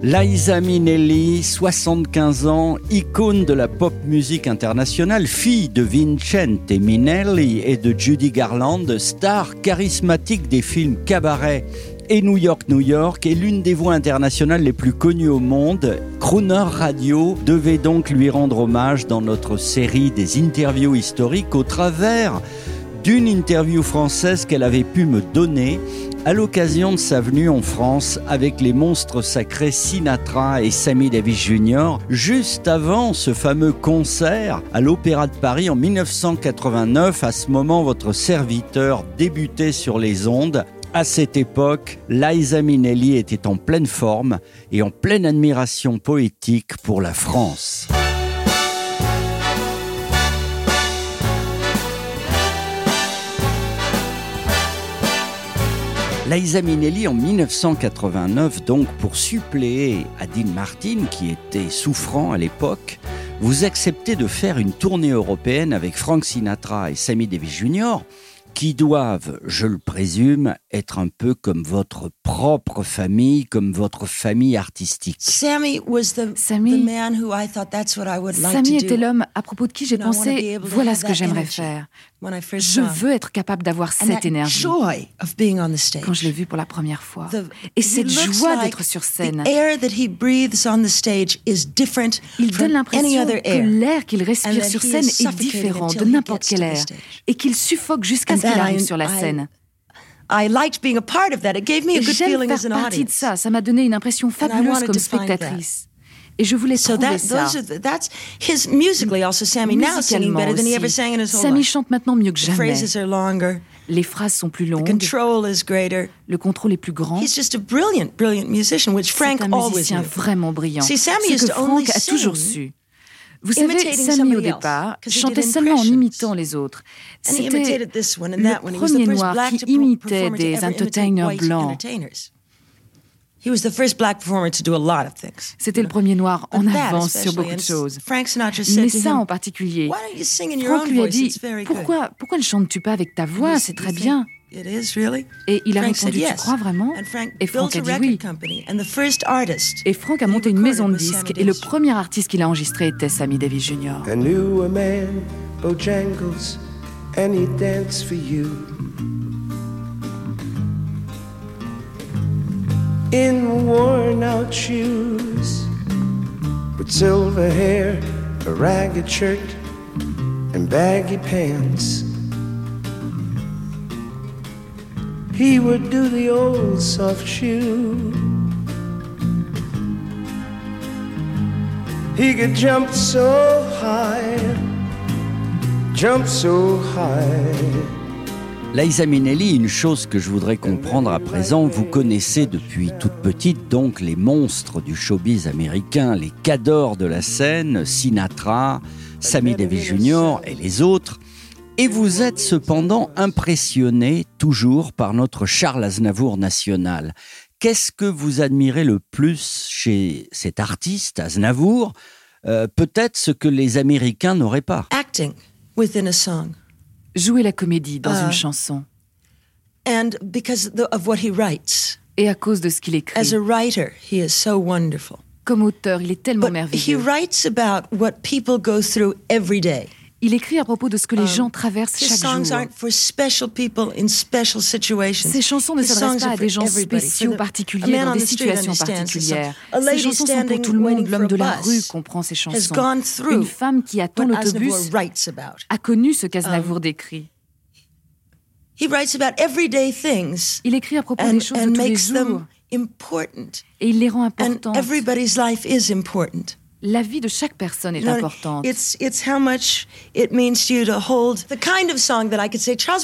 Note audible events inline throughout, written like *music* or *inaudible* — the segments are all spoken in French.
Liza Minnelli, 75 ans, icône de la pop musique internationale, fille de Vincente Minnelli et de Judy Garland, star charismatique des films Cabaret et New York, New York, est l'une des voix internationales les plus connues au monde. Crooner Radio devait donc lui rendre hommage dans notre série des interviews historiques au travers d'une interview française qu'elle avait pu me donner à l'occasion de sa venue en France avec les monstres sacrés Sinatra et Sammy Davis Jr., juste avant ce fameux concert à l'Opéra de Paris en 1989. À ce moment, votre serviteur débutait sur les ondes. À cette époque, Liza Minnelli était en pleine forme et en pleine admiration poétique pour la France. Liza Minnelli en 1989, donc pour suppléer à Dean Martin, qui était souffrant à l'époque, vous acceptez de faire une tournée européenne avec Frank Sinatra et Sammy Davis Jr., qui doivent, je le présume, être un peu comme votre propre famille, comme votre famille artistique. Sammy was the, Sammy- the man who I thought that's what I would like Samy to était do. l'homme à propos de qui j'ai pensé voilà ce que j'aimerais faire. When I first Je veux être capable d'avoir cette énergie joy of being on the stage. quand je l'ai vu pour la première fois. The- Et cette joie d'être sur scène. The air that he breathes on the stage is different Il donne l'impression que air. l'air qu'il respire sur he scène est différent de n'importe quel the air et qu'il suffoque jusqu'à ce qu'il arrive I- sur la scène. I liked being a part of that. It gave me a Et good j'aime feeling as faire an partie de ça. Ça m'a donné une impression fabuleuse comme spectatrice. Et je voulais So trouver that ça. those are the, that's his musically also Sammy now singing better than he ever sang in his whole Sammy life. chante maintenant mieux que The jamais. phrases are longer. Les phrases sont plus The longues. control is greater. Le contrôle est plus grand. He's just a brilliant, brilliant musician, which Frank C'est un always musicien vraiment brillant. See, Sammy Ce used que to only Frank a toujours sing su. Vous savez, Sammy au départ chantait seulement en imitant les autres. C'était le the premier noir qui imitait des entertainers blancs. C'était le premier noir en avance sur beaucoup de choses. Frank Sinatra said Mais to ça en particulier, Why don't you sing in your Frank own lui a voice? dit It's very good. pourquoi, pourquoi ne chantes-tu pas avec ta voix? C'est très "You bien. think It is really? Et il a répondu Tu crois vraiment? And Frank Et Frank built a dit record oui. company, and the first artist Et Frank a monté une maison de disques et le premier artiste qu'il a enregistré était Sammy Davis Jr. I knew a man, Bojangles, and he danced for you. In worn out shoes, with silver hair, a ragged shirt, and baggy pants. He would do the old soft shoe. He could jump so high, jump so high. Liza Minnelli, une chose que je voudrais comprendre à présent, vous connaissez depuis toute petite donc les monstres du showbiz américain, les cadors de la scène, Sinatra, Sammy Davis Jr. et les autres. Et vous êtes cependant impressionné toujours par notre Charles Aznavour national. Qu'est-ce que vous admirez le plus chez cet artiste, Aznavour? Euh, Peut-être ce que les Américains n'auraient pas. acting within a song. Jouer la comédie dans Ah. une chanson. And because the, of what he writes. Et à cause de ce qu'il écrit. As a writer, he is so wonderful. Comme auteur, il est tellement But he merveilleux. writes about what people go through every day. Il écrit à propos de ce que les Um, gens traversent chaque jour. Ces chansons ne s'adressent pas à des gens spéciaux particuliers dans des situations particulières. Ces chansons sont pour tout le monde. L'homme de la rue comprend ces chansons. Une femme qui attend l'autobus a connu ce qu'Aznavour Um, décrit. He writes about everyday things Il écrit à propos and, des choses de tous les makes jours them important. et il les rend importantes. La vie de chaque personne est importante. It's it's how much it means to you to hold the kind of song that I could say, Charles,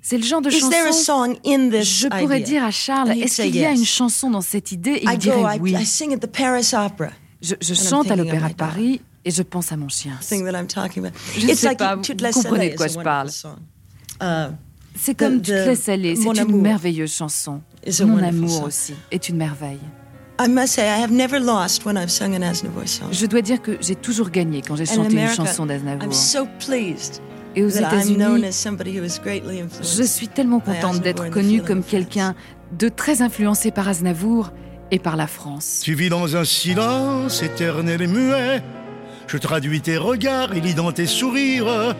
C'est le genre de is there a chanson. song in this Je pourrais dire à Charles, est-ce qu'il y a une chanson dans cette idée? Et I il dirait go, I, oui. I sing at the Paris Opera. Je, je chante à l'Opéra de Paris Et je pense à mon chien. thing that I'm talking about. Je it's sais like pas, vous comprenez de quoi je parle. Uh, C'est comme Toutes les salées, c'est une merveilleuse chanson. Mon amour aussi est une merveille. I must say, I have never lost when I've sung an Aznavour song. Je dois dire que j'ai toujours gagné quand j'ai chanté une America, chanson I'm d'Aznavour. so pleased Et aux that I'm known États-Unis, as somebody who was greatly influenced. je suis tellement contente d'être connue comme quelqu'un de très influencé par Aznavour et par la France. Tu vis dans un silence éternel et muet. Je traduis tes regards et lis dans tes sourires,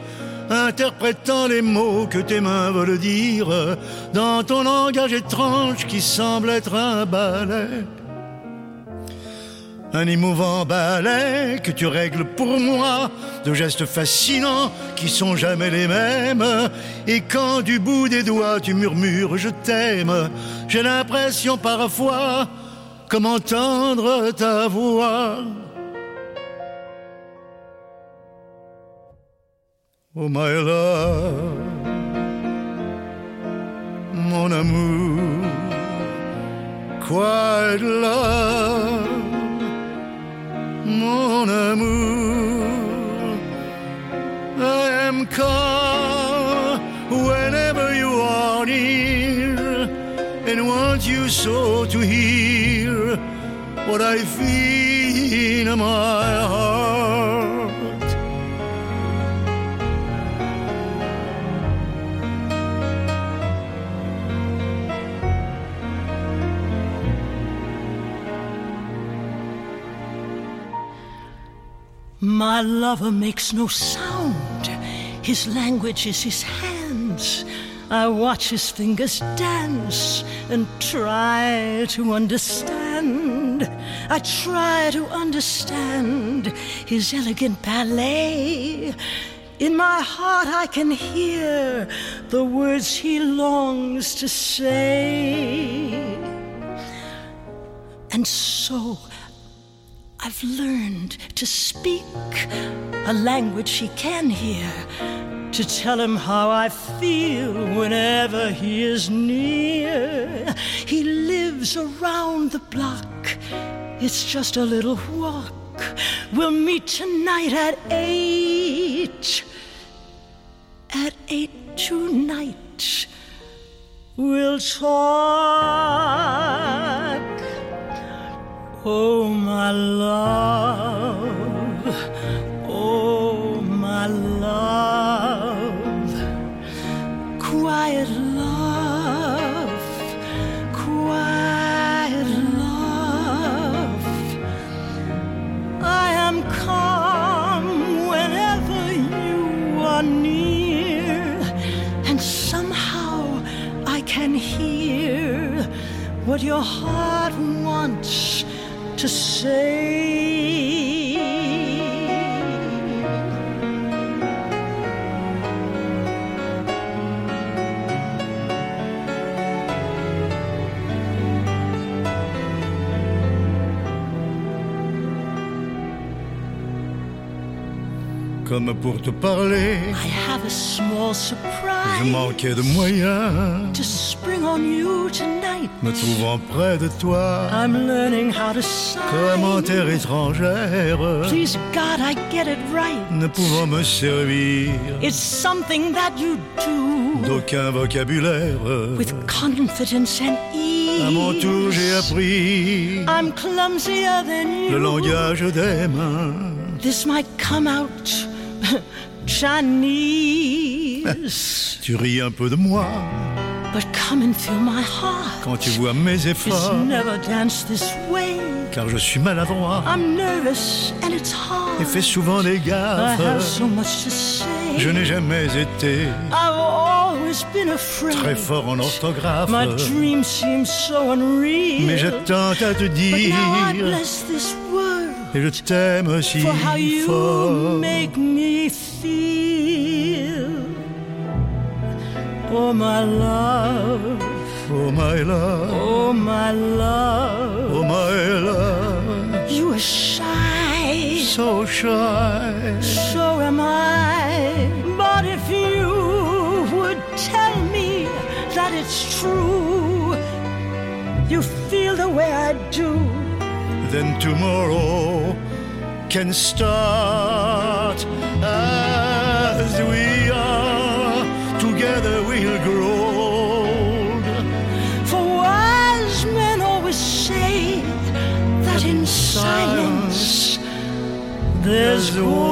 interprétant les mots que tes mains veulent dire, dans ton langage étrange qui semble être un ballet. Un émouvant ballet que tu règles pour moi, de gestes fascinants qui sont jamais les mêmes. Et quand du bout des doigts tu murmures je t'aime, j'ai l'impression parfois comme entendre ta voix. Oh my love, mon amour, quiet love, Calm whenever you are near, and want you so to hear what I feel in my heart. My lover makes no sound. His language is his hands. I watch his fingers dance and try to understand. I try to understand his elegant ballet. In my heart, I can hear the words he longs to say. And so I've learned to speak a language he can hear, to tell him how I feel whenever he is near. He lives around the block, it's just a little walk. We'll meet tonight at eight. At eight tonight, we'll talk. Oh, my love. Oh, my love. Quiet love. Quiet love. I am calm whenever you are near, and somehow I can hear what your heart wants to say. Comme pour te parler, I have a small je surprise manquais de moyens. to spring on you tonight. Me trouvant près de toi, I'm learning how to sign. étrangère, Please, God, I get it right. ne pouvant me servir It's something that you do d'aucun vocabulaire. with confidence and ease. À mon tour, j'ai appris I'm clumsier than you. le langage des mains. This might come out *laughs* Chinese, Tu ris un peu de moi but come and feel my heart. quand tu vois mes efforts, never danced this way. car je suis maladroit I'm nervous and it's hard. et fais souvent des I have gaffes. so much to say. Je n'ai jamais été I've always been afraid. très fort en orthographe, My dreams seem so unreal. mais je tente à te But now I dire bless this world et je t'aime si for how you fort. make me feel. Oh my love, Oh my love, oh my love. oh my love, You are shy, so shy. so am I. But if you would tell me that it's true, you feel the way I do. Then tomorrow, can start as we are. Together we'll grow old. For wise men always say that in silence there's gold.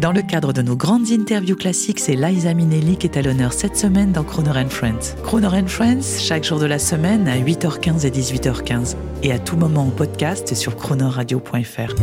Dans le cadre de nos grandes interviews classiques, c'est Liza Minnelli qui est à l'honneur cette semaine dans Croner Friends. Croner Friends, chaque jour de la semaine à 8h15 et 18h15. Et à tout moment en podcast sur cronerradio.fr.